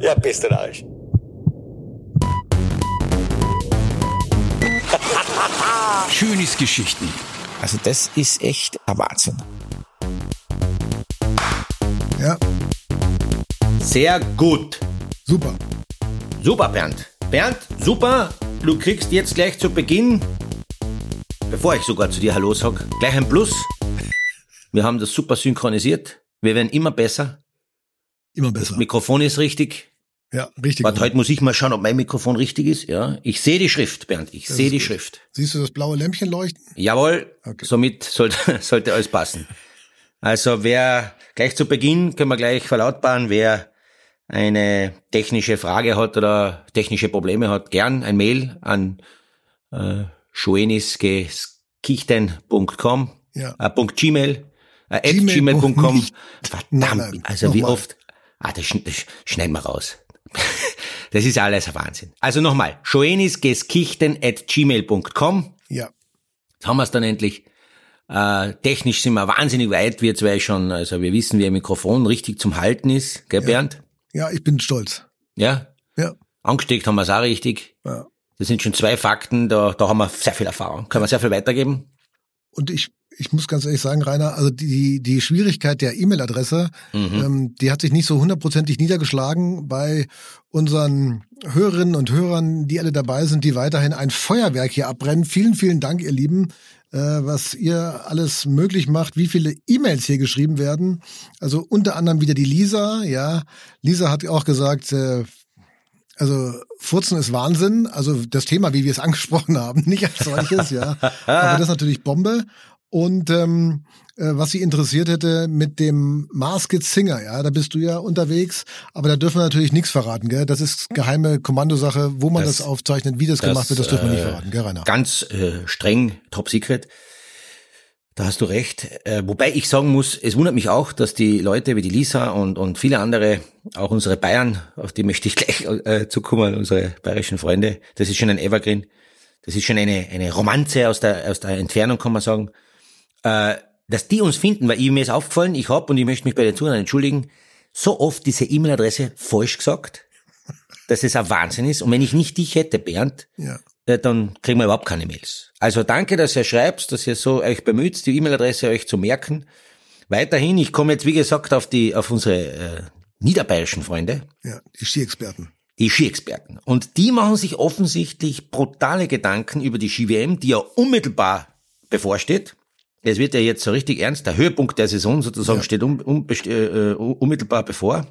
Ja, bist du Arsch. Schönes Geschichten. Also das ist echt ein Wahnsinn. Ja, Sehr gut. super. Super, Bernd. Bernd, super. Du kriegst jetzt gleich zu Beginn, bevor ich sogar zu dir Hallo sag, gleich ein Plus. Wir haben das super synchronisiert. Wir werden immer besser. Immer besser. Mikrofon ist richtig. Ja, richtig. Warte, heute muss ich mal schauen, ob mein Mikrofon richtig ist. Ja, ich sehe die Schrift, Bernd. Ich sehe die gut. Schrift. Siehst du das blaue Lämpchen leuchten? Jawohl, Okay. somit sollte, sollte alles passen. Also wer gleich zu Beginn können wir gleich verlautbaren, wer eine technische Frage hat oder technische Probleme hat, gern ein Mail an äh, schoenisgeskichten.com Ja. äh, .gmail äh, gmail.com. Verdammt, Nein, nein, also wie nochmal. oft ah, das, das schneiden wir raus. das ist alles ein Wahnsinn. Also nochmal, schoenisgeskichten at gmail.com Ja. Jetzt haben wir es dann endlich. Äh, technisch sind wir wahnsinnig weit, wir zwei schon. Also wir wissen, wie ein Mikrofon richtig zum Halten ist, gell, Bernd? Ja, ich bin stolz. Ja? Ja. Angesteckt haben wir es auch richtig. ja. Das sind schon zwei Fakten, da, da haben wir sehr viel Erfahrung. Können wir sehr viel weitergeben? Und ich, ich muss ganz ehrlich sagen, Rainer, also die, die Schwierigkeit der E-Mail-Adresse, Mhm. ähm, die hat sich nicht so hundertprozentig niedergeschlagen bei unseren Hörerinnen und Hörern, die alle dabei sind, die weiterhin ein Feuerwerk hier abbrennen. Vielen, vielen Dank, ihr Lieben, äh, was ihr alles möglich macht, wie viele E-Mails hier geschrieben werden. Also unter anderem wieder die Lisa, ja. Lisa hat auch gesagt, äh, also Furzen ist Wahnsinn. Also das Thema, wie wir es angesprochen haben, nicht als solches, ja. Aber das ist natürlich Bombe. Und ähm, äh, was sie interessiert hätte mit dem Masked Singer, ja, da bist du ja unterwegs, aber da dürfen wir natürlich nichts verraten, gell? Das ist geheime Kommandosache, wo man das, Das- aufzeichnet, wie das, das, gemacht wird, das dürfen wir nicht äh, verraten, gell, Rainer? Ganz äh, streng, top secret. Da hast du recht. Äh, wobei ich sagen muss, es wundert mich auch, dass die Leute wie die Lisa und, und viele andere, auch unsere Bayern, auf die möchte ich gleich äh, zukommen, unsere bayerischen Freunde, das ist schon ein Evergreen. Das ist schon eine, eine Romanze aus der, aus der Entfernung, kann man sagen. Äh, dass die uns finden, weil ich, mir ist aufgefallen, ich habe, und ich möchte mich bei den Zuhörern entschuldigen, so oft diese E-Mail-Adresse falsch gesagt, dass es ein Wahnsinn ist. Und wenn ich nicht dich hätte, Bernd, Ja. äh, dann kriegen wir überhaupt keine Mails. Also danke, dass ihr schreibt, dass ihr so euch bemüht, die E-Mail-Adresse euch zu merken. Weiterhin, ich komme jetzt wie gesagt auf die auf unsere äh, niederbayerischen Freunde, Ja, die Skiexperten. die Skiexperten. Und die machen sich offensichtlich brutale Gedanken über die Ski-WM, die ja unmittelbar bevorsteht. Es wird ja jetzt so richtig ernst. Der Höhepunkt der Saison sozusagen Ja. steht un, unbest- äh, äh, unmittelbar bevor.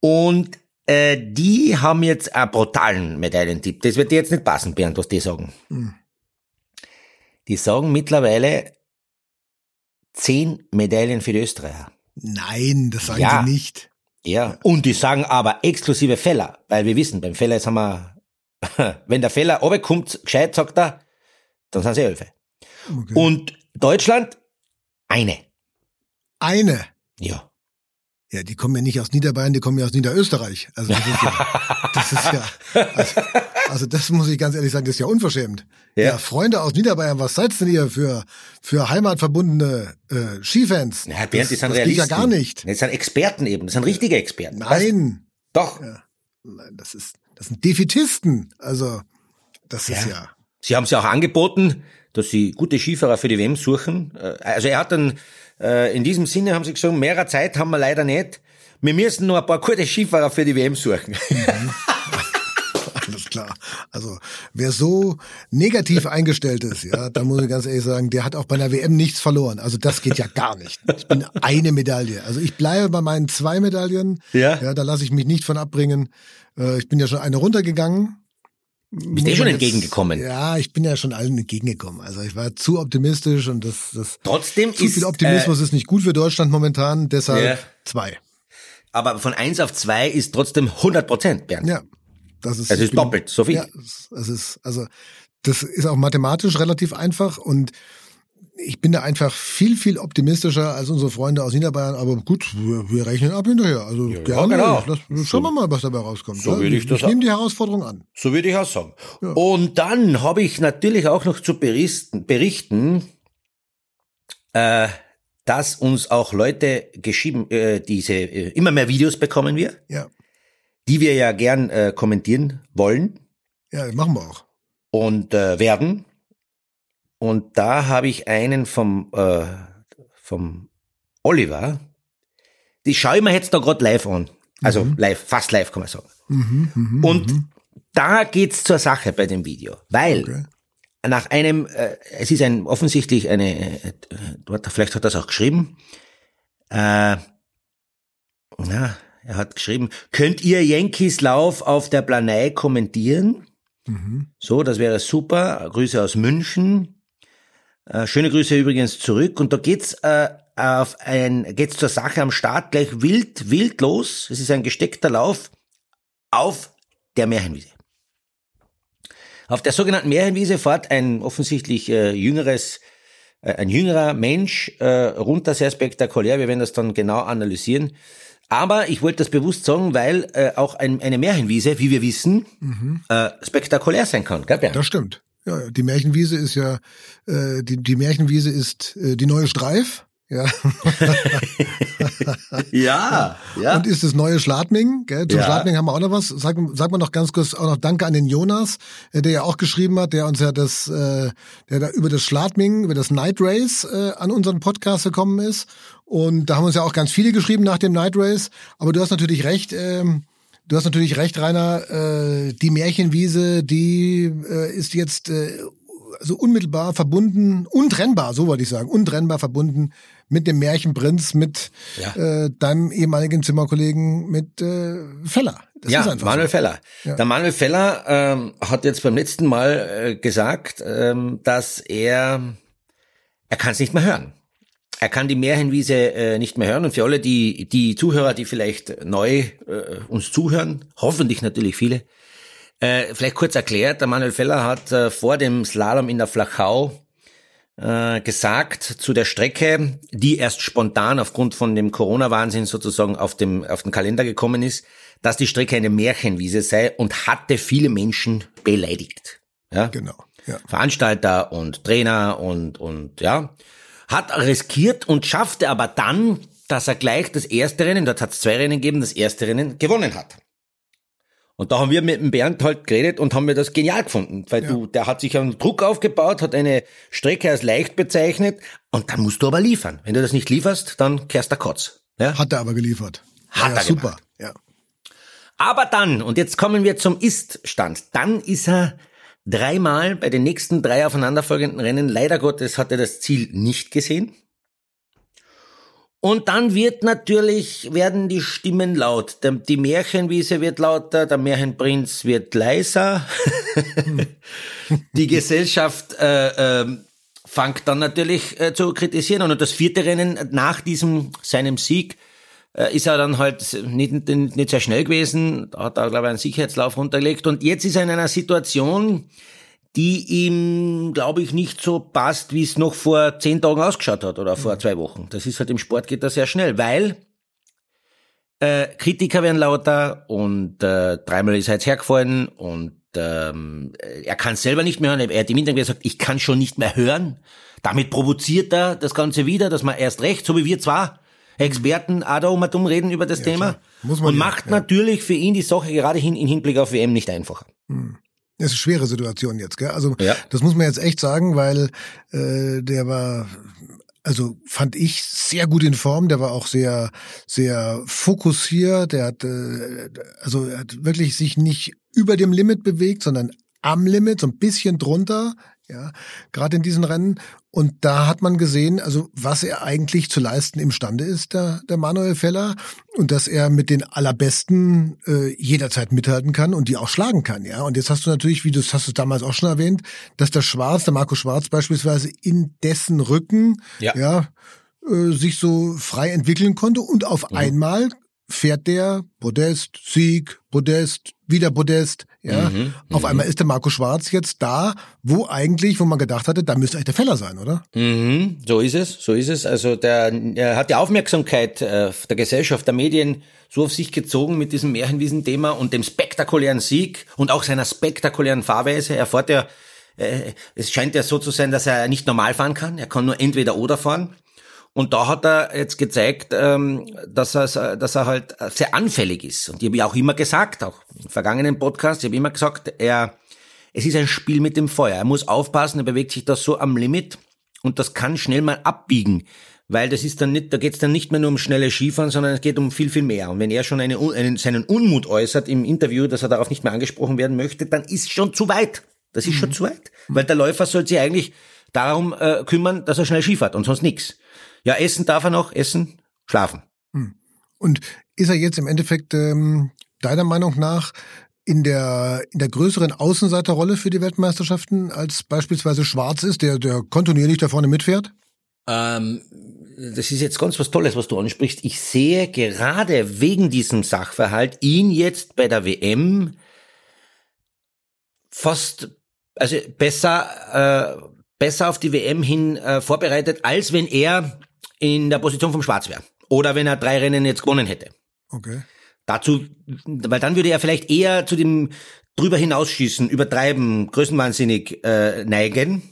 Und äh, die haben jetzt einen brutalen Medaillentipp. Das wird dir jetzt nicht passen, Bernd, was die sagen. Hm. Die sagen mittlerweile zehn Medaillen für die Österreicher. Nein, das sagen Ja. sie nicht. Ja. Und die sagen aber exklusive Feller, weil wir wissen, beim Feller jetzt haben wir, wenn der Feller runterkommt, gescheit, sagt er, dann sind sie Elfe. Okay. Und Deutschland, eine. Eine. Ja. Ja, die kommen ja nicht aus Niederbayern, die kommen ja aus Niederösterreich. Also das ist ja, das ist ja also, also das muss ich ganz ehrlich sagen, das ist ja unverschämt. Ja. Ja, Freunde aus Niederbayern, was seid denn ihr für für heimatverbundene äh, Skifans? Ja, Bernd, die das, sind das Realisten. ja gar nicht. Das sind Experten eben, das sind richtige Experten. Nein, Doch. Nein, das ist das sind Defitisten. Also das ist Ja. ja Sie haben es ja auch angeboten, dass sie gute Skifahrer für die WM suchen. Äh, Also er hat dann, äh, in diesem Sinne haben sie gesagt, mehrer Zeit haben wir leider nicht. Wir müssen nur ein paar gute Skifahrer für die WM suchen. alles klar. Also wer so negativ eingestellt ist, ja, da muss ich ganz ehrlich sagen, der hat auch bei einer WM nichts verloren. Also das geht ja gar nicht. Ich bin eine Medaille. Also ich bleibe bei meinen zwei Medaillen. Ja. Ja, da lasse ich mich nicht von abbringen. Äh, Ich bin ja schon eine runtergegangen. Bist eh schon entgegengekommen. Ja, ich bin ja schon allen entgegengekommen. Also ich war zu optimistisch und das, das Trotzdem zu ist, viel Optimismus ist nicht gut für Deutschland momentan. Deshalb Ja. zwei. äh, aber von eins auf zwei ist trotzdem 100 Prozent, Bernd. Ja, das ist. Es ich ist doppelt so viel. Ja, es ist also das ist auch mathematisch relativ einfach und ich bin da einfach viel, viel optimistischer als unsere Freunde aus Niederbayern, aber gut, wir, wir rechnen ab hinterher. Also gerne. genau. Lass, schauen wir mal, was dabei rauskommt. so ja? würde ich das ich nehme die Herausforderung an. So würde ich auch sagen. Und dann habe ich natürlich auch noch zu berichten, berichten äh, dass uns auch Leute geschrieben, äh, diese, äh, immer mehr Videos bekommen wir. Ja. die wir ja gern äh, kommentieren wollen Ja, machen wir auch. und äh, werden. Und da habe ich einen vom, äh, vom Oliver. Die schaue ich mir jetzt da gerade live an. Also live, fast live kann man sagen. Mhm, Und da geht's zur Sache bei dem Video, weil Okay. nach einem, äh, es ist ein offensichtlich eine, äh, vielleicht hat er es auch geschrieben, äh, ja, er hat geschrieben, könnt ihr Yankees Lauf auf der Planei kommentieren? So, das wäre super. Grüße aus München. Äh, schöne Grüße übrigens zurück. Und da geht's äh, auf ein, geht's zur Sache am Start gleich wild, wild los. Es ist ein gesteckter Lauf auf der Märchenwiese. Auf der sogenannten Märchenwiese fährt ein offensichtlich äh, jüngeres, äh, ein jüngerer Mensch äh, runter, sehr spektakulär. Wir werden das dann genau analysieren. Aber ich wollte das bewusst sagen, weil äh, auch ein, eine Märchenwiese, wie wir wissen, äh, spektakulär sein kann. Gell, Bernd? Das stimmt. Ja, die Märchenwiese ist ja, äh, die, die Märchenwiese ist äh, die neue Streif. Ja. Ja, ja. Und ist das neue Schladming. Gell? Zum Ja. Schladming haben wir auch noch was. Sag, sag mal noch ganz kurz auch noch Danke an den Jonas, äh, der ja auch geschrieben hat, der uns ja das, äh, der da über das Schladming, über das Night Race äh, an unseren Podcast gekommen ist. Und da haben uns ja auch ganz viele geschrieben nach dem Night Race. Aber du hast natürlich recht. Ähm, Du hast natürlich recht, Rainer. Äh, die Märchenwiese, die äh, ist jetzt äh, also unmittelbar verbunden, untrennbar, so wollte ich sagen, untrennbar verbunden mit dem Märchenprinz, mit Ja. äh, deinem ehemaligen Zimmerkollegen, mit äh, Feller. Das ja, ist einfach Manuel so. Feller. Ja. Der Manuel Feller ähm, hat jetzt beim letzten Mal äh, gesagt, ähm, dass er, er kann es nicht mehr hören. Er kann die Märchenwiese äh, nicht mehr hören. Und für alle die, die Zuhörer, die vielleicht neu äh, uns zuhören, hoffentlich natürlich viele, äh, vielleicht kurz erklärt, der Manuel Feller hat äh, vor dem Slalom in der Flachau äh, gesagt zu der Strecke, die erst spontan aufgrund von dem Corona-Wahnsinn sozusagen auf dem, auf den Kalender gekommen ist, dass die Strecke eine Märchenwiese sei und hatte viele Menschen beleidigt. Ja? Genau. Ja. Veranstalter und Trainer und, und ja, hat riskiert und schaffte aber dann, dass er gleich das erste Rennen, dort hat es zwei Rennen gegeben, das erste Rennen gewonnen hat. Und da haben wir mit dem Bernd halt geredet und haben wir das genial gefunden, weil du, der hat sich einen Druck aufgebaut, hat eine Strecke als leicht bezeichnet und dann musst du aber liefern. Wenn du das nicht lieferst, dann kehrst der Kotz. Ja? Hat er aber geliefert. Hat ja, er super. gemacht. Ja. Aber dann, und jetzt kommen wir zum Ist-Stand, dann ist er dreimal bei den nächsten drei aufeinanderfolgenden Rennen, leider Gottes hat er das Ziel nicht gesehen. Und dann wird natürlich, werden die Stimmen laut. Die Märchenwiese wird lauter, der Märchenprinz wird leiser. die Gesellschaft äh, ähm, fängt dann natürlich äh, zu kritisieren. Und das vierte Rennen nach diesem, seinem Sieg, äh, ist er dann halt nicht, nicht, nicht sehr schnell gewesen. Da hat er, glaube ich, einen Sicherheitslauf runtergelegt. Und jetzt ist er in einer Situation, die ihm, glaube ich, nicht so passt, wie es noch vor zehn Tagen ausgeschaut hat oder vor zwei Wochen. Das ist halt im Sport geht das sehr schnell, weil äh, Kritiker werden lauter und äh, dreimal ist er jetzt hergefallen und ähm, er kann selber nicht mehr hören. Er hat im Interview gesagt, ich kann schon nicht mehr hören. Damit provoziert er das Ganze wieder, dass man erst recht, so wie wir zwar Experten auch da um und um reden über das Thema Muss man und ja, macht ja. natürlich für ihn die Sache gerade hin, in Hinblick auf WM nicht einfacher. Das ist eine schwere Situation jetzt, gell? Also Ja. das muss man jetzt echt sagen, weil äh, der war, also fand ich sehr gut in Form. Der war auch sehr, sehr fokussiert. Der hat, äh, also er hat wirklich sich nicht über dem Limit bewegt, sondern am Limit, so ein bisschen drunter. Ja, gerade in diesen Rennen. Und da hat man gesehen, also was er eigentlich zu leisten imstande ist, der, der Manuel Feller, und dass er mit den allerbesten äh, jederzeit mithalten kann und die auch schlagen kann, ja. Und jetzt hast du natürlich, wie du es hast du damals auch schon erwähnt, dass der Schwarz, der Marco Schwarz beispielsweise in dessen Rücken, Ja. ja, äh, sich so frei entwickeln konnte und auf Mhm. einmal fährt der Podest, Sieg, Podest, wieder Podest, ja. Mhm, Auf einmal ist der Marco Schwarz jetzt da, wo eigentlich, wo man gedacht hatte, da müsste eigentlich der Feller sein, oder? Mhm, so ist es, so ist es. Also der, er hat die Aufmerksamkeit äh, der Gesellschaft, der Medien so auf sich gezogen mit diesem Märchenwiesen-Thema und dem spektakulären Sieg und auch seiner spektakulären Fahrweise. Er fährt ja, äh, es scheint ja so zu sein, dass er nicht normal fahren kann. Er kann nur entweder oder fahren. Und da hat er jetzt gezeigt, ähm, dass er, dass er halt sehr anfällig ist. Und ich habe ja auch immer gesagt, auch im vergangenen Podcast, ich habe immer gesagt, er, es ist ein Spiel mit dem Feuer. Er muss aufpassen, er bewegt sich da so am Limit und das kann schnell mal abbiegen. Weil das ist dann nicht, da geht es dann nicht mehr nur um schnelle Skifahren, sondern es geht um viel, viel mehr. Und wenn er schon eine, einen, seinen Unmut äußert im Interview, dass er darauf nicht mehr angesprochen werden möchte, dann ist schon zu weit. Das ist mhm. schon zu weit. Weil der Läufer soll sich eigentlich darum äh, kümmern, dass er schnell Skifahrt und sonst nichts. Ja, essen darf er noch, essen, schlafen. Hm. Und ist er jetzt im Endeffekt ähm, deiner Meinung nach in der, in der größeren Außenseiterrolle für die Weltmeisterschaften als beispielsweise Schwarz ist, der, der kontinuierlich da vorne mitfährt? Ähm, das ist jetzt ganz was Tolles, was du ansprichst. Ich sehe gerade wegen diesem Sachverhalt ihn jetzt bei der WM fast, also besser, äh, besser auf die WM hin äh, vorbereitet, als wenn er in der Position vom Schwarz wäre. Oder wenn er drei Rennen jetzt gewonnen hätte. Okay. Dazu, weil dann würde er vielleicht eher zu dem drüber hinausschießen, übertreiben, größenwahnsinnig äh, neigen,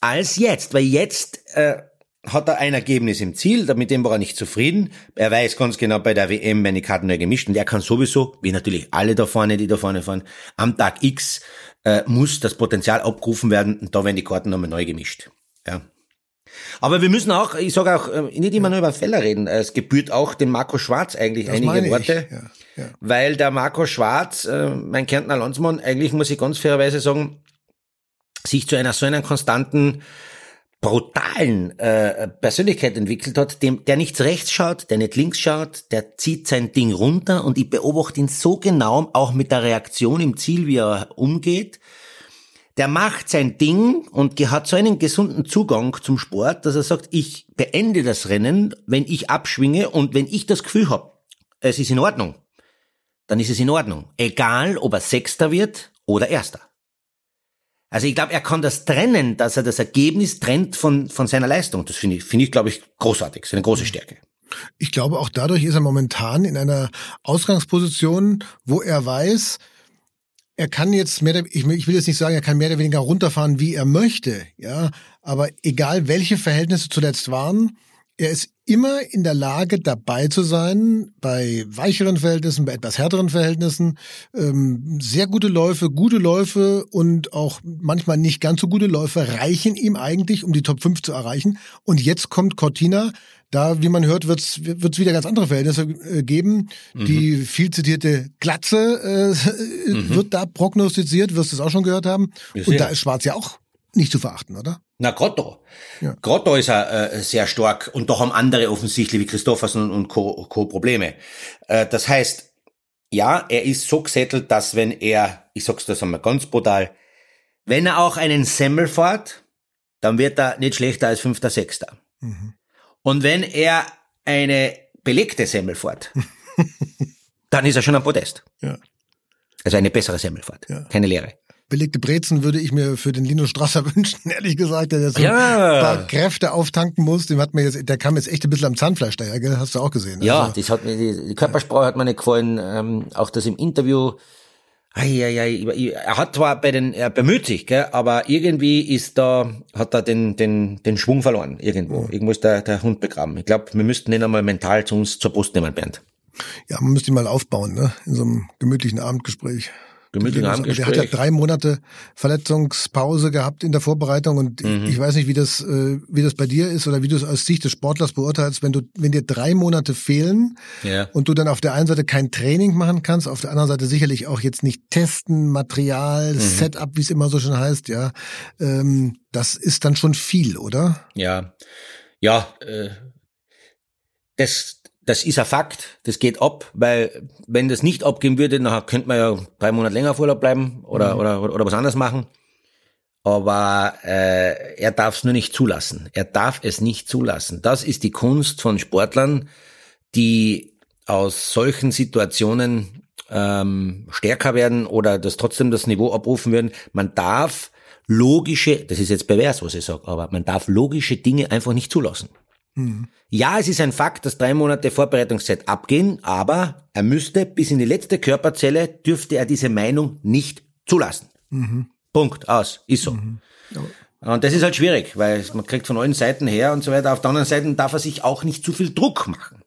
als jetzt. Weil jetzt äh, hat er ein Ergebnis im Ziel, mit dem war er nicht zufrieden. Er weiß ganz genau, bei der WM die Karten neu gemischt und er kann sowieso, wie natürlich alle da vorne, die da vorne fahren, am Tag X äh, muss das Potenzial abgerufen werden und da werden die Karten nochmal neu gemischt. Ja. Aber wir müssen auch, ich sage auch, äh, nicht immer nur über Feller reden. Es gebührt auch dem Marco Schwarz eigentlich das einige Worte. Ja, ja. Weil der Marco Schwarz, äh, mein Kärntner Landsmann, eigentlich muss ich ganz fairerweise sagen, sich zu einer so einer konstanten, brutalen äh, Persönlichkeit entwickelt hat, dem, der nichts rechts schaut, der nicht links schaut, der zieht sein Ding runter und ich beobachte ihn so genau, auch mit der Reaktion im Ziel, wie er umgeht der macht sein Ding und hat so einen gesunden Zugang zum Sport, dass er sagt, ich beende das Rennen, wenn ich abschwinge und wenn ich das Gefühl habe, es ist in Ordnung, dann ist es in Ordnung. Egal, ob er Sechster wird oder Erster. Also ich glaube, er kann das trennen, dass er das Ergebnis trennt von, von seiner Leistung. Das finde ich, finde ich, glaube ich, großartig. Das ist eine große Stärke. Ich glaube, auch dadurch ist er momentan in einer Ausgangsposition, wo er weiß, er kann jetzt mehr, ich will jetzt nicht sagen, er kann mehr oder weniger runterfahren, wie er möchte, ja, aber egal welche Verhältnisse zuletzt waren, er ist immer in der Lage, dabei zu sein, bei weicheren Verhältnissen, bei etwas härteren Verhältnissen. Ähm, sehr gute Läufe, gute Läufe und auch manchmal nicht ganz so gute Läufe reichen ihm eigentlich, um die Top 5 zu erreichen. Und jetzt kommt Cortina, da, wie man hört, wird es wieder ganz andere Verhältnisse äh, geben. Mhm. Die viel zitierte Glatze äh, mhm. wird da prognostiziert, wirst du es auch schon gehört haben. Und da ist Schwarz ja auch nicht zu verachten, oder? Na, Grotto. Ja. Grotto ist er äh, sehr stark und doch haben andere offensichtlich wie Christoffersen und Co. Co Probleme. Äh, das heißt, ja, er ist so gesettelt, dass wenn er, ich sag's das einmal ganz brutal, wenn er auch einen Semmel fährt, dann wird er nicht schlechter als fünfter, sechster. Mhm. Und wenn er eine belegte Semmel fährt, dann ist er schon am Podest. Ja. Also eine bessere Semmelfahrt, ja. keine leere belegte Brezen würde ich mir für den Lino Strasser wünschen, ehrlich gesagt, der so ja. ein paar Kräfte auftanken muss. Dem hat mir jetzt, der kam jetzt echt ein bisschen am Zahnfleisch daher, gell? hast du auch gesehen. Ja, also, das hat mir, die, Körpersprache ja. hat mir nicht gefallen, ähm, auch das im Interview. Ai, er hat zwar bei den, er bemüht sich, gell, aber irgendwie ist da, hat er den, den, den Schwung verloren, irgendwo. Mhm. Irgendwo ist der, der Hund begraben. Ich glaube, wir müssten ihn einmal mental zu uns zur Brust nehmen, Bernd. Ja, man müsste ihn mal aufbauen, ne, in so einem gemütlichen Abendgespräch gemütlichen Abendgespräch. Der hat ja drei Monate Verletzungspause gehabt in der Vorbereitung und mhm. ich weiß nicht, wie das, äh, wie das bei dir ist oder wie du es aus Sicht des Sportlers beurteilst, wenn du, wenn dir drei Monate fehlen ja. und du dann auf der einen Seite kein Training machen kannst, auf der anderen Seite sicherlich auch jetzt nicht testen, Material, mhm. Setup, wie es immer so schön heißt, ja, ähm, das ist dann schon viel, oder? Ja, ja, äh, das, das ist ein Fakt, das geht ab, weil wenn das nicht abgehen würde, dann könnte man ja drei Monate länger auf Urlaub bleiben oder, mhm. oder, oder, oder was anderes machen. Aber äh, er darf es nur nicht zulassen. Er darf es nicht zulassen. Das ist die Kunst von Sportlern, die aus solchen Situationen ähm, stärker werden oder das trotzdem das Niveau abrufen würden. Man darf logische, das ist jetzt pervers, was ich sage, aber man darf logische Dinge einfach nicht zulassen. Mhm. Ja, es ist ein Fakt, dass drei Monate Vorbereitungszeit abgehen, aber er müsste bis in die letzte Körperzelle dürfte er diese Meinung nicht zulassen. Mhm. Punkt, aus, ist so. Mhm. Und das ist halt schwierig, weil man kriegt von allen Seiten her und so weiter. Auf der anderen Seite darf er sich auch nicht zu viel Druck machen.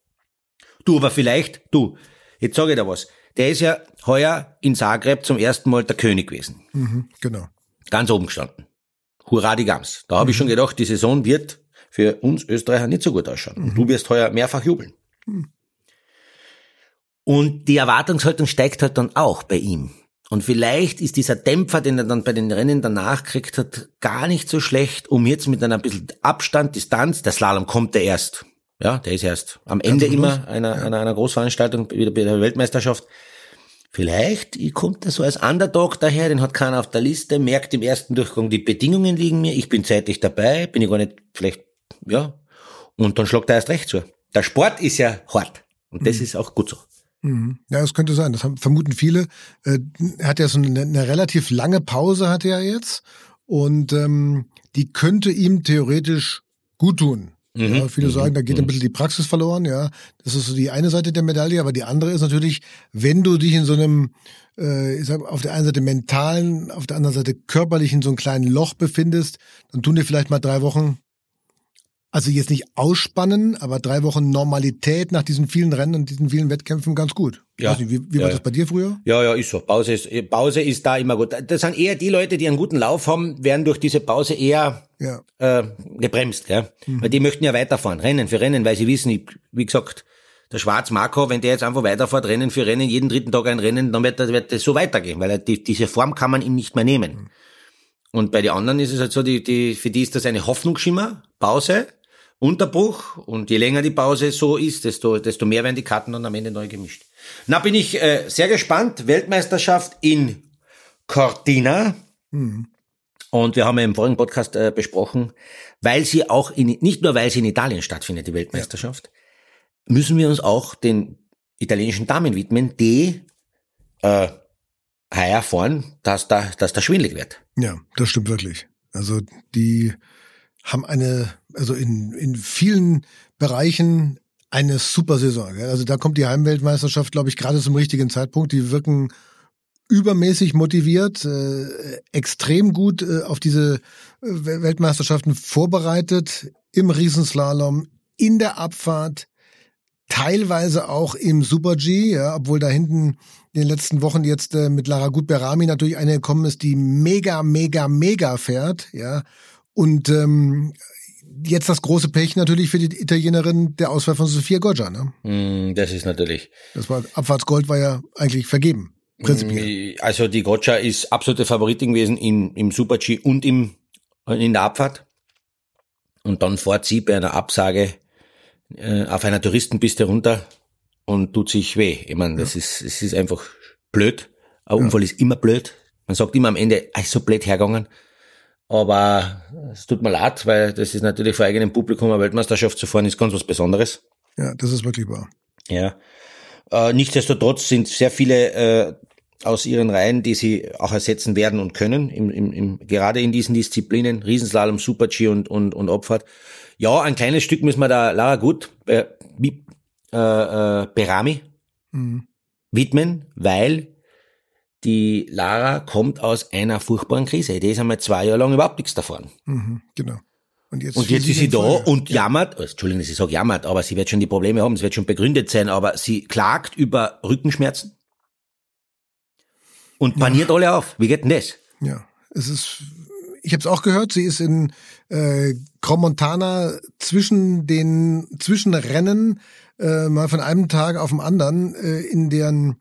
Du, aber vielleicht, du, jetzt sage ich dir was. Der ist ja heuer in Zagreb zum ersten Mal der König gewesen. Mhm, genau. Ganz oben gestanden. Hurra die Gams. Da habe ich schon gedacht, die Saison wird für uns Österreicher nicht so gut ausschauen. Und du wirst heuer mehrfach jubeln. Und die Erwartungshaltung steigt halt dann auch bei ihm. Und vielleicht ist dieser Dämpfer, den er dann bei den Rennen danach kriegt hat, gar nicht so schlecht, um jetzt mit einer bisschen Abstand, Distanz, der Slalom kommt der erst. Ja, der ist erst am Ende am immer einer, einer, einer Großveranstaltung, wieder bei der Weltmeisterschaft. Vielleicht kommt er so als Underdog daher, den hat keiner auf der Liste, merkt im ersten Durchgang, die Bedingungen liegen mir, ich bin zeitlich dabei, bin ich gar nicht, vielleicht, ja, und dann schlagt er erst recht zu. Der Sport ist ja hart. Und das ist auch gut so. Mhm. Ja, das könnte sein. Das haben, vermuten viele. Äh, Er hat ja so eine, eine relativ lange Pause hat er jetzt und ähm, die könnte ihm theoretisch gut tun. Mhm. Ja, viele Mhm. sagen, da geht ein Mhm. bisschen die Praxis verloren. Ja, das ist so die eine Seite der Medaille, aber die andere ist natürlich, wenn du dich in so einem, äh, ich sag, auf der einen Seite mentalen, auf der anderen Seite körperlich in so einem kleinen Loch befindest, dann tun dir vielleicht mal drei Wochen also jetzt nicht ausspannen, aber drei Wochen Normalität nach diesen vielen Rennen und diesen vielen Wettkämpfen ganz gut. Ja. Nicht, wie wie Ja, war ja. das bei dir früher? Ja, ja, ist so. Pause ist, Pause ist da immer gut. Das sind eher die Leute, die einen guten Lauf haben, werden durch diese Pause eher Ja. äh, gebremst. Gell? Weil die möchten ja weiterfahren, Rennen für Rennen, weil sie wissen, ich, wie gesagt, der Schwarz Marco, wenn der jetzt einfach weiterfährt, Rennen für Rennen, jeden dritten Tag ein Rennen, dann wird, das- wird das so weitergehen, weil die, diese Form kann man ihm nicht mehr nehmen. Und bei den anderen ist es halt so, die, die, für die ist das eine Hoffnungsschimmer, Pause, Unterbruch und je länger die Pause so ist, desto, desto mehr werden die Karten dann am Ende neu gemischt. Na, bin ich äh, sehr gespannt. Weltmeisterschaft in Cortina. Und wir haben ja im vorigen Podcast äh, besprochen, weil sie auch in, nicht nur weil sie in Italien stattfindet, die Weltmeisterschaft, müssen wir uns auch den italienischen Damen widmen, die äh, heuer fahren, dass da, dass da schwindelig wird. Ja, das stimmt wirklich. Also die haben eine, also in, in vielen Bereichen eine super Saison. Gell? Also da kommt die Heimweltmeisterschaft, glaube ich, gerade zum richtigen Zeitpunkt. Die wirken übermäßig motiviert, äh, extrem gut äh, auf diese äh, Weltmeisterschaften vorbereitet, im Riesenslalom, in der Abfahrt, teilweise auch im Super G, ja, obwohl da hinten in den letzten Wochen jetzt äh, mit Lara Gut-Berami natürlich eine gekommen ist, die mega, mega, mega fährt, ja. Und ähm, jetzt das große Pech natürlich für die Italienerin, der Ausfall von Sofia Goggia, ne? Mm, Das ist natürlich. Das war Abfahrtsgold war ja eigentlich vergeben, prinzipiell. Also die Gotcha ist absolute Favoritin gewesen in, im Super G und im, in der Abfahrt. Und dann fährt sie bei einer Absage äh, auf einer Touristenpiste runter und tut sich weh. Ich meine, das ist, es ist einfach blöd. Ein Unfall ist immer blöd. Man sagt immer am Ende, ist so blöd hergegangen. Aber es tut mir leid, weil das ist natürlich vor eigenem Publikum eine Weltmeisterschaft zu fahren, ist ganz was Besonderes. Ja, das ist wirklich wahr. Ja. Äh, nichtsdestotrotz sind sehr viele äh, aus ihren Reihen, die sie auch ersetzen werden und können, im, im, im, gerade in diesen Disziplinen, Riesenslalom, Super-G und, und, und Abfahrt. Ja, ein kleines Stück müssen wir da Lara gut äh, äh, äh, Berami Mhm. widmen, weil die Lara kommt aus einer furchtbaren Krise. Die ist einmal zwei Jahre lang überhaupt nichts davon. Mhm, genau. Und jetzt, Und jetzt ist sie da Folge. und jammert, oh, Entschuldigung, dass ich sage jammert, aber sie wird schon die Probleme haben, es wird schon begründet sein, aber sie klagt über Rückenschmerzen und paniert alle auf. Wie geht denn das? Ja, es ist. Ich habe es auch gehört. Sie ist in äh, Cromontana zwischen den Zwischenrennen äh, mal von einem Tag auf den anderen äh, in deren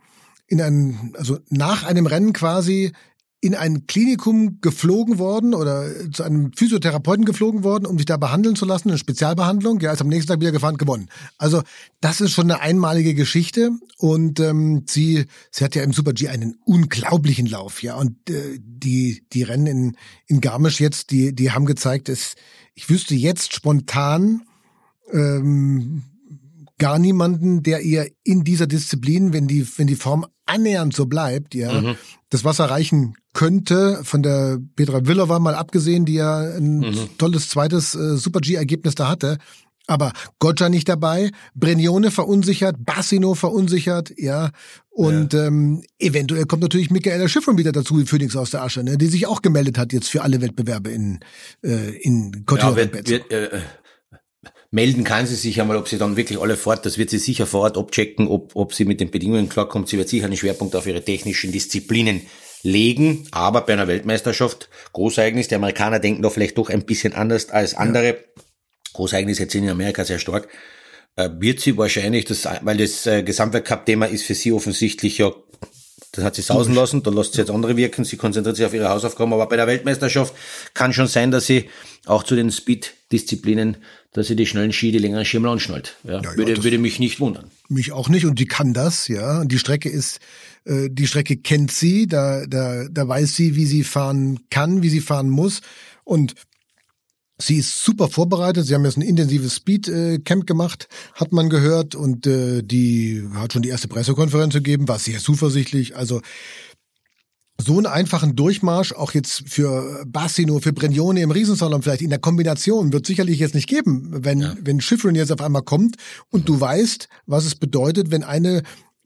in ein also nach einem Rennen quasi in ein Klinikum geflogen worden oder zu einem Physiotherapeuten geflogen worden, um sich da behandeln zu lassen, eine Spezialbehandlung. Ja, ist am nächsten Tag wieder gefahren, gewonnen. Also das ist schon eine einmalige Geschichte und ähm, sie sie hat ja im Super G einen unglaublichen Lauf, ja und äh, die die Rennen in in Garmisch jetzt, die die haben gezeigt, dass ich wüsste jetzt spontan ähm, gar niemanden, der ihr in dieser Disziplin, wenn die, wenn die Form annähernd so bleibt, ja, das Wasser reichen könnte. Von der Petra Villova mal abgesehen, die ja ein tolles zweites äh, Super-G-Ergebnis da hatte. Aber Goggia nicht dabei, Brignone verunsichert, Bassino verunsichert, ja. Und ja. Ähm, eventuell kommt natürlich Michaela Schiffrin wieder dazu, wie Phoenix aus der Asche, ne, die sich auch gemeldet hat jetzt für alle Wettbewerbe in, äh, in Cotillon ja, wird, wird, äh, melden kann sie sich einmal, ob sie dann wirklich alle fort, das wird sie sicher vor Ort abchecken, ob, ob sie mit den Bedingungen klarkommt. Sie wird sicher einen Schwerpunkt auf ihre technischen Disziplinen legen, aber bei einer Weltmeisterschaft, Großereignis, die Amerikaner denken da vielleicht doch ein bisschen anders als andere. Ja. Großereignis jetzt in Amerika sehr stark, äh, wird sie wahrscheinlich, das, weil das äh, Gesamtweltcup-Thema ist für sie offensichtlich ja das hat sie sausen lassen, da lässt sie jetzt andere wirken, sie konzentriert sich auf ihre Hausaufgaben, aber bei der Weltmeisterschaft kann schon sein, dass sie auch zu den Speed-Disziplinen, dass sie die schnellen Ski, die längeren mal anschnallt. Ja, ja, würde, ja, würde mich nicht wundern. Mich auch nicht und die kann das, ja. Die Strecke ist, äh, die Strecke kennt sie, da, da, da weiß sie, wie sie fahren kann, wie sie fahren muss und Sie ist super vorbereitet. Sie haben jetzt ein intensives Speed-Camp gemacht, hat man gehört. Und äh, die hat schon die erste Pressekonferenz gegeben, war sehr zuversichtlich. Also so einen einfachen Durchmarsch, auch jetzt für Bassino, für Brignone im Riesensalon vielleicht in der Kombination, wird sicherlich jetzt nicht geben, wenn, ja. wenn Schifrin jetzt auf einmal kommt und du weißt, was es bedeutet, wenn eine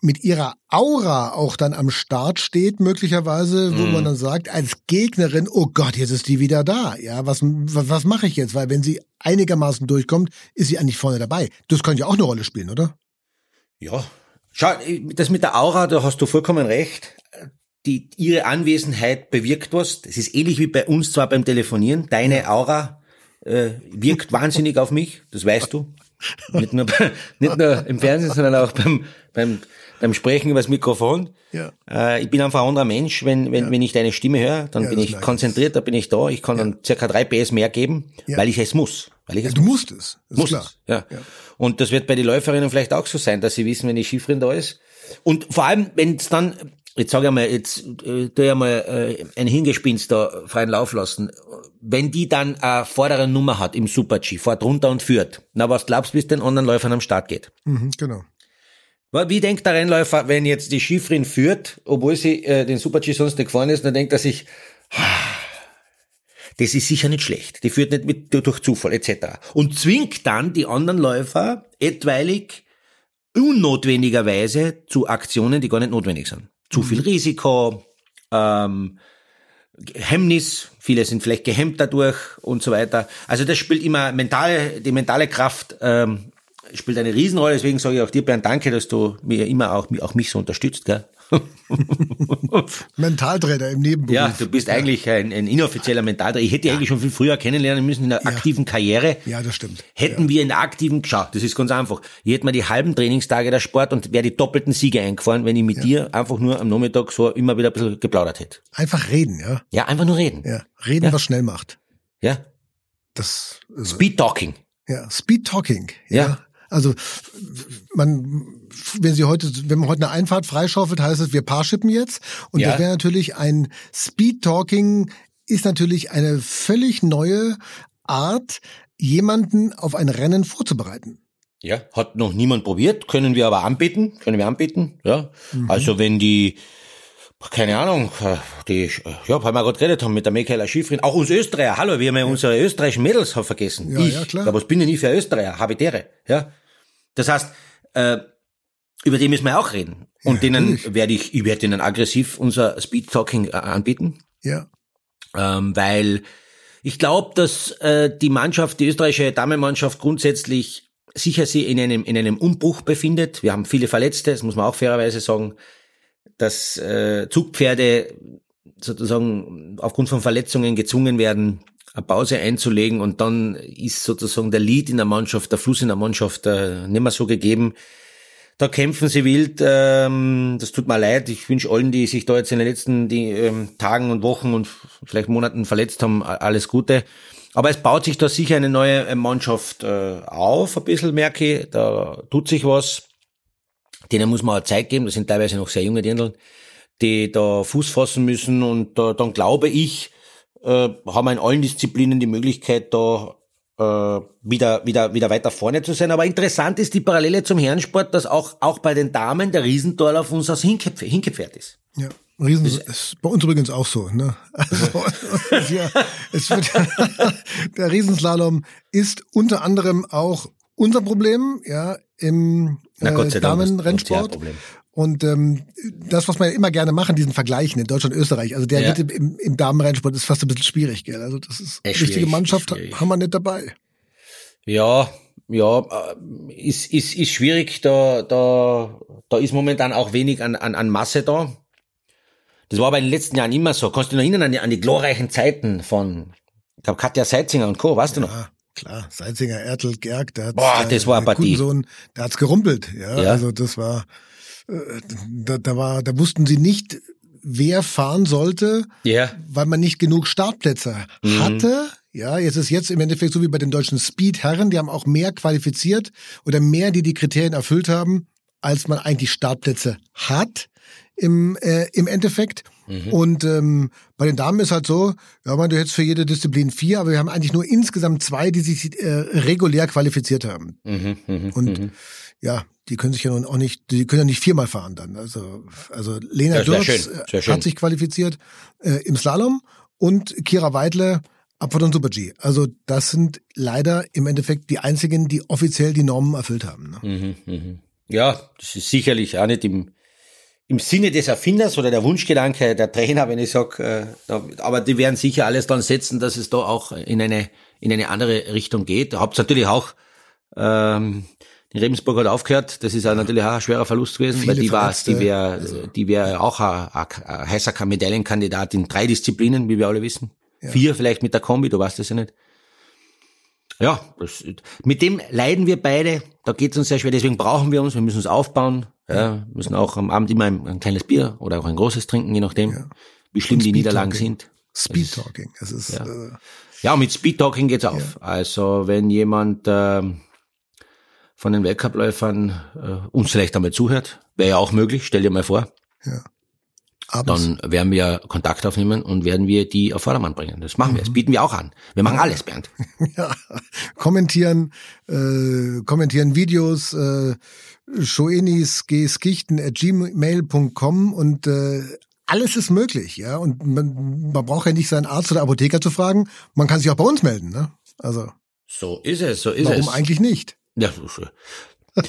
mit ihrer Aura auch dann am Start steht, möglicherweise, wo mm. man dann sagt, als Gegnerin, oh Gott, jetzt ist die wieder da. Ja, was, was, was mache ich jetzt? Weil wenn sie einigermaßen durchkommt, ist sie eigentlich vorne dabei. Das könnte ja auch eine Rolle spielen, oder? Ja. Schau, das mit der Aura, da hast du vollkommen recht. Die, ihre Anwesenheit bewirkt was. Das ist ähnlich wie bei uns zwar beim Telefonieren. Deine Aura äh, wirkt wahnsinnig auf mich, das weißt du. Nicht nur, nicht nur im Fernsehen, sondern auch beim, beim beim Sprechen übers Mikrofon. Ja. Äh, ich bin einfach ein anderer Mensch, wenn, wenn, ja. wenn ich deine Stimme höre, dann ja, bin ich konzentriert, da bin ich da. Ich kann dann circa drei PS mehr geben, weil ich es muss. Weil ich es du muss. musst es. Das muss klar. Es, ja. Und das wird bei den Läuferinnen vielleicht auch so sein, dass sie wissen, wenn die Skifrerin da ist. Und vor allem, wenn es dann, jetzt sage ich mal, jetzt äh, tu ich mal äh, ein Hingespinst da freien Lauf lassen. Wenn die dann eine vordere Nummer hat im Super-G, fährt runter und führt, na was glaubst du, bis den anderen Läufern am Start geht? Mhm, genau. Wie denkt der Rennläufer, wenn jetzt die Skifrin führt, obwohl sie äh, den Super-G sonst nicht gefahren ist, dann denkt er sich, das ist sicher nicht schlecht. Die führt nicht mit durch Zufall etc. Und zwingt dann die anderen Läufer etwaig unnotwendigerweise zu Aktionen, die gar nicht notwendig sind. Zu viel mhm. Risiko, ähm, Hemmnis, viele sind vielleicht gehemmt dadurch und so weiter. Also das spielt immer mentale, die mentale Kraft ähm, spielt eine Riesenrolle. Deswegen sage ich auch dir, Bernd, danke, dass du mir immer auch, auch mich so unterstützt. Gell? Mentaltrainer im Nebenberuf. Ja, du bist ja. eigentlich ein, ein inoffizieller Mentaltrainer. Ich hätte ja. eigentlich schon viel früher kennenlernen müssen in der ja. aktiven Karriere. Ja, das stimmt. Hätten wir in der aktiven, schau, das ist ganz einfach. Ich hätte mir die halben Trainingstage der Sport und wäre die doppelten Siege eingefahren, wenn ich mit dir einfach nur am Nachmittag so immer wieder ein bisschen geplaudert hätte. Einfach reden, ja? Ja, einfach nur reden. Ja, reden, was schnell macht. Ja. Das, also, Speed Talking. Ja, Speed Talking. ja. Also man, wenn Sie heute, wenn man heute eine Einfahrt freischaufelt, heißt es, wir paarschippen jetzt. Und ja. das wäre natürlich ein Speed Talking ist natürlich eine völlig neue Art, jemanden auf ein Rennen vorzubereiten. Ja, hat noch niemand probiert, können wir aber anbieten, können wir anbieten, ja. Mhm. Also wenn die, keine Ahnung, äh, die, ja, weil wir gerade geredet haben mit der Michaela Schifrin, auch uns Österreicher, hallo, wir haben ja, unsere österreichischen Mädels vergessen. Ja, ich, ja, klar. Aber was bin ich nie für Österreicher, Habitäre, ja. Das heißt, äh, über die müssen wir auch reden. Und ja, denen werde ich, ich werde ihnen aggressiv unser Speed Talking äh, anbieten. Ja. Ähm, weil ich glaube, dass äh, die Mannschaft, die österreichische Damenmannschaft grundsätzlich sicher sie in einem, in einem Umbruch befindet. Wir haben viele Verletzte, das muss man auch fairerweise sagen, dass äh, Zugpferde sozusagen aufgrund von Verletzungen gezwungen werden, eine Pause einzulegen und dann ist sozusagen der Lead in der Mannschaft, der Fluss in der Mannschaft äh, nicht mehr so gegeben. Da kämpfen sie wild. Ähm, das tut mir leid. Ich wünsche allen, die sich da jetzt in den letzten die, ähm, Tagen und Wochen und vielleicht Monaten verletzt haben, alles Gute. Aber es baut sich da sicher eine neue äh, Mannschaft äh, auf, ein bisschen merke ich. Da tut sich was. Denen muss man auch Zeit geben. Das sind teilweise noch sehr junge Dirndl, die da Fuß fassen müssen. Und da, dann glaube ich, äh, haben wir in allen Disziplinen die Möglichkeit, da äh, wieder, wieder, wieder weiter vorne zu sein. Aber interessant ist die Parallele zum Herrensport, dass auch, auch bei den Damen der Riesentorlauf uns als Hinkepferd ist. Ja. Riesen ist bei uns übrigens auch so. Ne? Also, ja, es wird, der Riesenslalom ist unter anderem auch unser Problem, ja, im Na Gott äh, sei Dank. ist Damenrennsport. Und ähm, das, was wir immer gerne machen, diesen Vergleichen in Deutschland und Österreich, also der Ja. im, im Damenrennsport ist fast ein bisschen schwierig, gell? Also das ist Echt richtige schwierig, Mannschaft schwierig. haben wir nicht dabei. Ja, ja, äh, ist, ist, ist schwierig, da, da, da ist momentan auch wenig an, an, an Masse da. Das war aber in den letzten Jahren immer so. Kannst du dich noch erinnern an die, an die glorreichen Zeiten von, ich glaube, Katja Seitzinger und Co., weißt du noch? Ja, klar. Salzinger, Ertel, Gerg, der hat Boah, das war Partie. Sohn, der hat's gerumpelt. Ja, Ja. also das war, äh, da, da war, da wussten sie nicht, wer fahren sollte, Ja. weil man nicht genug Startplätze Mhm. hatte. Ja, jetzt ist jetzt im Endeffekt so wie bei den deutschen Speed-Herren, die haben auch mehr qualifiziert oder mehr, die die Kriterien erfüllt haben, als man eigentlich Startplätze hat im, äh, im Endeffekt. Mhm. Und ähm, bei den Damen ist halt so, ja, man, du hättest für jede Disziplin vier, aber wir haben eigentlich nur insgesamt zwei, die sich äh, regulär qualifiziert haben. Mhm, mhm, Und mhm. ja, die können sich ja nun auch nicht, die können ja nicht viermal fahren dann. Also, also Lena schön, äh, hat sich qualifiziert äh, im Slalom und Kira Weidle Abfahrt und Super-G. Also das sind leider im Endeffekt die einzigen, die offiziell die Normen erfüllt haben. Ne? Mhm, mhm. Ja, das ist sicherlich auch nicht im, im Sinne des Erfinders oder der Wunschgedanke der Trainer, wenn ich sag, äh, da, aber die werden sicher alles dann setzen, dass es da auch in eine, in eine andere Richtung geht. Da habt natürlich auch, ähm, die Regensburg hat aufgehört, das ist auch natürlich auch ein schwerer Verlust gewesen, Viele weil die war, die wäre, also- die wäre auch ein, ein, heißer Medaillenkandidat in drei Disziplinen, wie wir alle wissen. Vier vielleicht mit der Kombi, du weißt das ja nicht. Ja, das, mit dem leiden wir beide. Da geht es uns sehr schwer. Deswegen brauchen wir uns. Wir müssen uns aufbauen. Ja, müssen auch am Abend immer ein, ein kleines Bier oder auch ein großes trinken, je nachdem, wie schlimm die Niederlagen sind. Speed Talking. Es ist Ja. äh, Ja, mit Speed Talking geht's auf. Also wenn jemand ähm, von den Weltcupläufern äh, uns vielleicht einmal zuhört, wäre ja auch möglich. Stell dir mal vor. abends. Dann werden wir Kontakt aufnehmen und werden wir die auf Vordermann bringen. Das machen wir. Das bieten wir auch an. Wir machen alles, Bernd. ja, kommentieren, äh, kommentieren Videos, äh, schoenis.gskichten.gmail.com und äh, alles ist möglich, ja. Und man, man braucht ja nicht seinen Arzt oder Apotheker zu fragen. Man kann sich auch bei uns melden, ne? Also So ist es, so ist warum es. eigentlich nicht? Ja,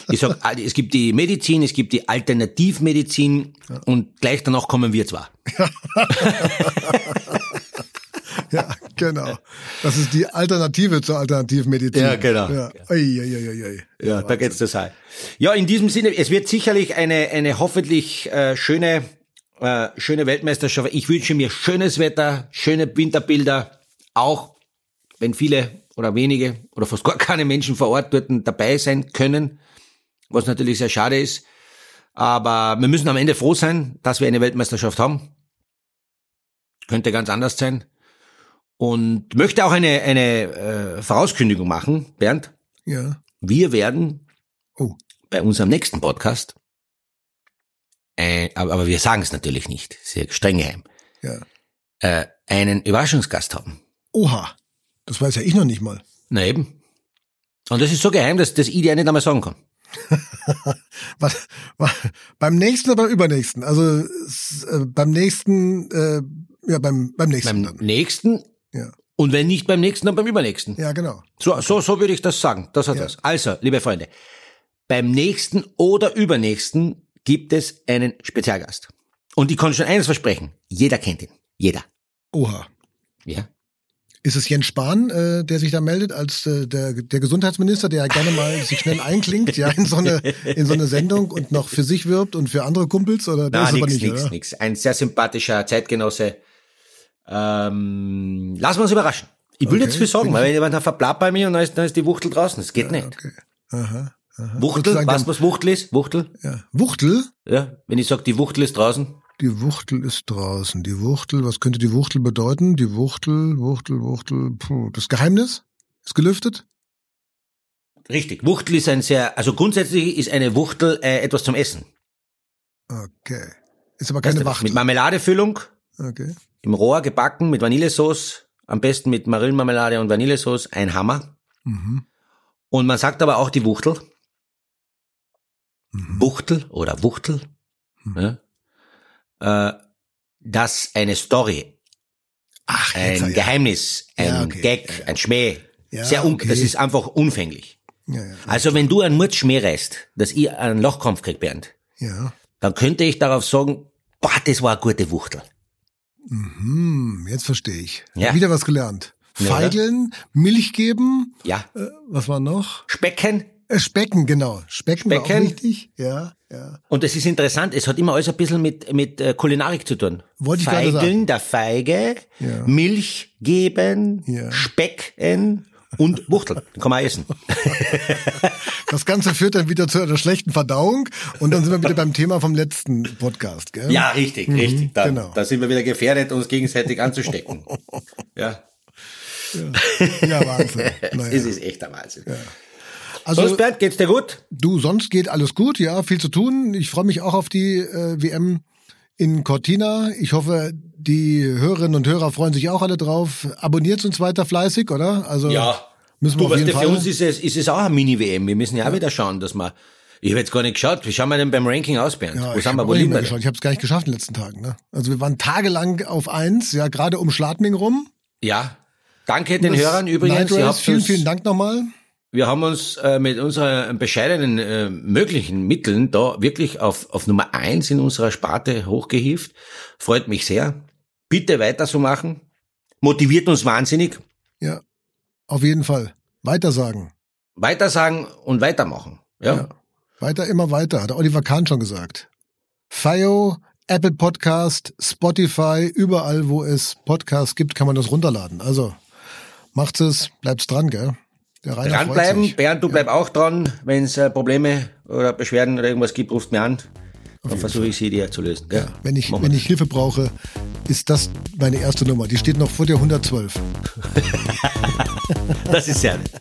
ich sag, es gibt die Medizin, es gibt die Alternativmedizin und gleich danach kommen wir zwar. Ja, genau. Das ist die Alternative zur Alternativmedizin. Ja, genau. Ja. Ei, ei, ei. Ja, da geht's das ein. Ja, in diesem Sinne, es wird sicherlich eine, eine hoffentlich äh, schöne, äh, schöne Weltmeisterschaft. Ich wünsche mir schönes Wetter, schöne Winterbilder, auch wenn viele oder wenige oder fast gar keine Menschen vor Ort dort dabei sein können, was natürlich sehr schade ist. Aber wir müssen am Ende froh sein, dass wir eine Weltmeisterschaft haben. Könnte ganz anders sein. Und möchte auch eine, eine äh, Vorauskündigung machen, Bernd. Ja. Wir werden Oh. bei unserem nächsten Podcast, äh, aber, aber wir sagen es natürlich nicht, sehr streng geheim, Ja. äh, einen Überraschungsgast haben. Oha. Das weiß ja ich noch nicht mal. Na eben. Und das ist so geheim, dass das ich dir nicht einmal sagen kann. Was, was, beim nächsten oder beim übernächsten? Also äh, beim nächsten, äh, ja, beim, beim nächsten Beim dann. nächsten Ja. und wenn nicht beim nächsten, dann beim übernächsten. ja, genau. So, so, so würde ich das sagen. Das hat Ja. das. Also, liebe Freunde, beim nächsten oder übernächsten gibt es einen Spezialgast. Und ich kann schon eines versprechen. Jeder kennt ihn. Jeder. Oha. Ja. Ist es Jens Spahn, äh, der sich da meldet als äh, der, der Gesundheitsminister, der ja gerne mal sich schnell einklingt, ja, in so eine in so eine Sendung und noch für sich wirbt und für andere Kumpels oder das Na, ist aber nix, nicht, nix, oder? nix. Ein sehr sympathischer Zeitgenosse. Ähm, lassen wir uns überraschen. Ich will Okay, nicht viel sagen, weil wenn jemand da verplappt bei mir und dann ist, dann ist die Wuchtel draußen. Das geht nicht. Okay. Aha. aha. Wuchtel, weißt du, was Wuchtel ist? Wuchtel? Ja. Wuchtel? Ja, wenn ich sag, die Wuchtel ist draußen. Die Wuchtel ist draußen. Die Wuchtel, was könnte die Wuchtel bedeuten? Die Wuchtel, Wuchtel, Wuchtel, puh. Das Geheimnis? Ist gelüftet? Richtig. Wuchtel ist ein sehr, also grundsätzlich ist eine Wuchtel äh, etwas zum Essen. Okay. Ist aber Weißt keine du das? Wachtel. Mit Marmeladefüllung, Okay. Im Rohr gebacken, mit Vanillesauce, am besten mit Marillenmarmelade und Vanillesauce, ein Hammer. Mhm. Und man sagt aber auch die Wuchtel. Mhm. Wuchtel oder Wuchtel. Ja, äh, dass eine Story, Ach, ein ja. Geheimnis, ein Ja, okay. Gag, Ja, ein Schmäh, sehr un okay. das ist einfach unfänglich. Also wenn du einen Mut schmähst, dass ich einen Lochkampf krieg, Bernd, Ja. dann könnte ich darauf sagen, boah, das war eine gute Wuchtel. Hm, jetzt verstehe ich. Ja. Wieder was gelernt. Oder? Feigeln, Milch geben, Ja. äh, was war noch? Specken. Äh, Specken, genau. Specken, war auch Specken. wichtig. Ja, ja. Und es ist interessant, es hat immer alles ein bisschen mit, mit äh, Kulinarik zu tun. Wollte ich gerade Feigeln, sagen. der Feige, Ja. Milch geben, Ja. Specken und Wuchteln. Kann man auch essen. Das Ganze führt dann wieder zu einer schlechten Verdauung und dann sind wir wieder beim Thema vom letzten Podcast, gell? Ja, richtig, richtig. Da, genau. da sind wir wieder gefährdet, uns gegenseitig anzustecken. ja, Ja, Wahnsinn. Naja. es ist echt der Wahnsinn. Also, Sonst, Bernd, geht's dir gut? du, sonst geht alles gut, ja, viel zu tun. Ich freue mich auch auf die äh, WM in Cortina. Ich hoffe, die Hörerinnen und Hörer freuen sich auch alle drauf. Abonniert uns weiter fleißig, oder? Also müssen wir du, auf weißt du, für uns ist es, ist es auch eine Mini-WM. Wir müssen ja auch wieder schauen, dass wir, ich habe jetzt gar nicht geschaut, wie schauen wir denn beim Ranking aus, Bernd? ja, Wo ich sind habe wir, wo nicht liegen wir? geschaut. Ich habe es gar nicht geschafft in den letzten Tagen. Ne? Also wir waren tagelang auf eins, ja, gerade um Schladming rum. Ja. Danke den Das Hörern übrigens. Ihr Race, vielen, vielen Dank nochmal. Wir haben uns äh, mit unseren bescheidenen äh, möglichen Mitteln da wirklich auf, auf Nummer eins in unserer Sparte hochgehievt. Freut mich sehr. Bitte weiter so machen. Motiviert uns wahnsinnig. Ja, auf jeden Fall. Weitersagen. Weitersagen und weitermachen. Ja. Ja. Weiter, immer weiter, hat Oliver Kahn schon gesagt. FIO, Apple Podcast, Spotify, überall, wo es Podcasts gibt, kann man das runterladen. Also macht's es, bleibt's dran, gell? Der Rainer freut Dranbleiben. Bernd, du bleib auch dran. Wenn es äh, Probleme oder Beschwerden oder irgendwas gibt, ruft mir an. Dann versuche ich sie dir zu lösen. Ja. Wenn ich, wenn wir. ich Hilfe brauche, ist das meine erste Nummer. Die steht noch vor der 112. Das ist sehr nett.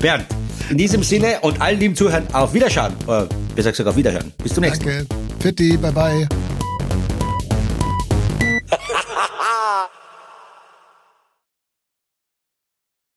Bernd, in diesem Sinne und allen lieben Zuhörern auf Wiederschauen. Äh, besser gesagt auf Wiederhören. Bis zum nächsten Mal. Danke. Fitti, bye bye.